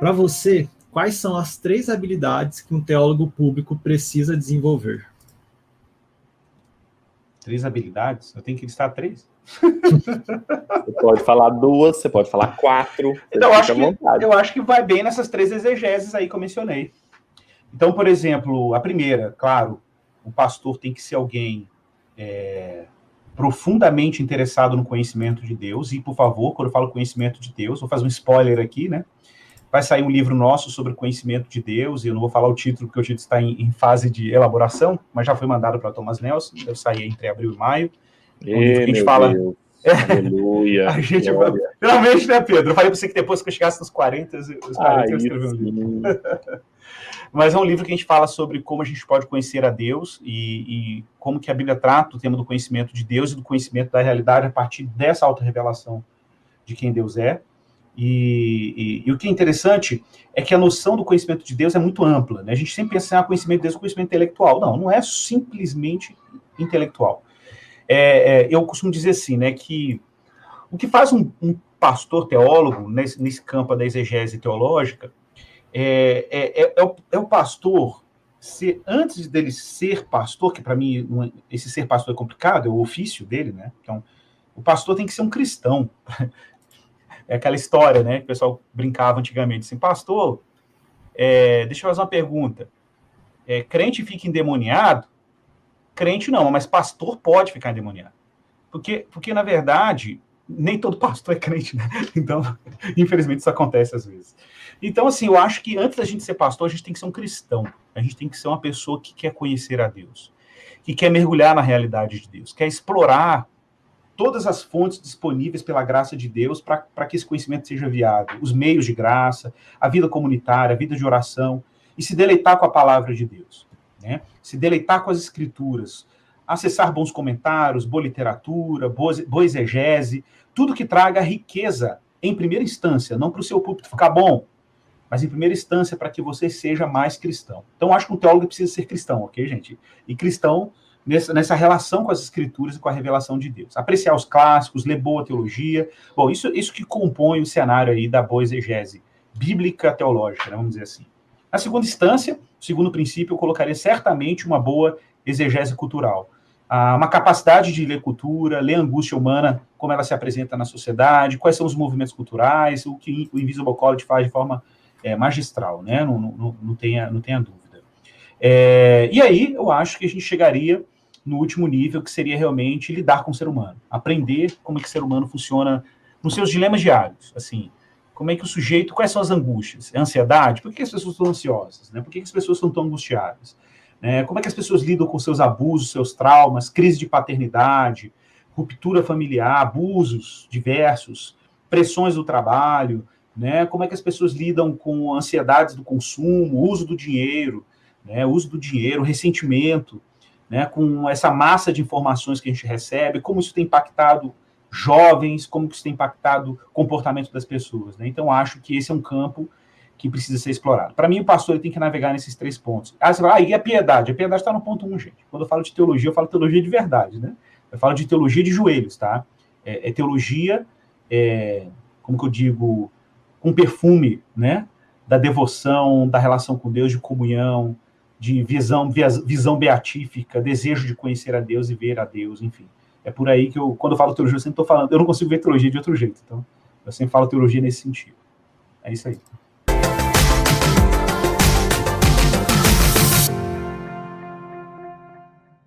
Para você, quais são as três habilidades que um teólogo público precisa desenvolver? Três habilidades? Eu tenho que listar três? Você pode falar duas, você pode falar quatro. Então, eu, acho que, eu acho que vai bem nessas três exegeses aí que eu mencionei. Então, por exemplo, a primeira, claro, o pastor tem que ser alguém é, profundamente interessado no conhecimento de Deus. E, por favor, quando eu falo conhecimento de Deus, vou fazer um spoiler aqui, né? Vai sair um livro nosso sobre conhecimento de Deus, e eu não vou falar o título, porque o título está em, em fase de elaboração, mas já foi mandado para Thomas Nelson, deve sair entre abril e maio. É um livro que a gente fala. Deus. É. Aleluia. A gente, finalmente, né, Pedro? Eu falei para você que depois que eu chegasse nos 40, os 40 ah, eu escrevi um livro. Mas é um livro que a gente fala sobre como a gente pode conhecer a Deus e, e, como que a Bíblia trata o tema do conhecimento de Deus e do conhecimento da realidade a partir dessa auto-revelação de quem Deus é. E, e, e, o que é interessante é que a noção do conhecimento de Deus é muito ampla. Né? A gente sempre pensa em ah, conhecimento de Deus conhecimento intelectual. Não, não é simplesmente intelectual. É, é, eu costumo dizer assim, né, que o que faz um, um pastor teólogo nesse, nesse campo da exegese teológica é, é, é, é, o, é o pastor ser, antes dele ser pastor, que para mim é, esse ser pastor é complicado, é o ofício dele, né? Então, o pastor tem que ser um cristão. É aquela história, né? Que o pessoal brincava antigamente assim, pastor, é, deixa eu fazer uma pergunta. É, crente fica endemoniado? Crente não, mas pastor pode ficar endemoniado. Porque, porque na verdade, nem todo pastor é crente, né? Então, infelizmente, isso acontece às vezes. Então, assim, eu acho que antes da gente ser pastor, a gente tem que ser um cristão. A gente tem que ser uma pessoa que quer conhecer a Deus, que quer mergulhar na realidade de Deus, quer explorar todas as fontes disponíveis pela graça de Deus para que esse conhecimento seja viável, os meios de graça, a vida comunitária, a vida de oração, e se deleitar com a palavra de Deus, né? Se deleitar com as escrituras, acessar bons comentários, boa literatura, boa, boa exegese, tudo que traga riqueza em primeira instância, não para o seu púlpito ficar bom, mas em primeira instância para que você seja mais cristão. Então, acho que um teólogo precisa ser cristão, ok, gente? E cristão nessa, nessa relação com as escrituras e com a revelação de Deus. Apreciar os clássicos, ler boa teologia. Bom, isso, isso que compõe o cenário aí da boa exegese bíblica teológica, né, vamos dizer assim. Na segunda instância, segundo princípio, eu colocaria certamente uma boa exegese cultural. Ah, uma capacidade de ler cultura, ler angústia humana, como ela se apresenta na sociedade, quais são os movimentos culturais, o que o Invisible College faz de forma é, magistral, né? Não, não, não, tenha, não tenha dúvida. É, e aí eu acho que a gente chegaria no último nível, que seria realmente lidar com o ser humano, aprender como é que o ser humano funciona nos seus dilemas diários, assim, como é que o sujeito, quais são as angústias? É ansiedade? Por que as pessoas estão ansiosas? Né? Por que as pessoas estão tão angustiadas? É, como é que as pessoas lidam com seus abusos, seus traumas, crise de paternidade, ruptura familiar, abusos diversos, pressões do trabalho, né? Como é que as pessoas lidam com ansiedades do consumo, uso do dinheiro, né? Uso do dinheiro, ressentimento, né? Com essa massa de informações que a gente recebe, como isso tem impactado jovens, como isso tem impactado o comportamento das pessoas, né? Então acho que esse é um campo que precisa ser explorado. Para mim, o pastor tem que navegar nesses três pontos. Ah, você fala, ah, e a piedade? A piedade está no ponto um, gente. Quando eu falo de teologia, eu falo teologia de verdade, né? Eu falo de teologia de joelhos, tá? É, é teologia, é, como que eu digo, com perfume, né? Da devoção, da relação com Deus, de comunhão, de visão, visão beatífica, desejo de conhecer a Deus e ver a Deus, enfim. É por aí que eu, quando eu falo teologia, eu sempre estou falando, eu não consigo ver teologia de outro jeito, então eu sempre falo teologia nesse sentido. É isso aí.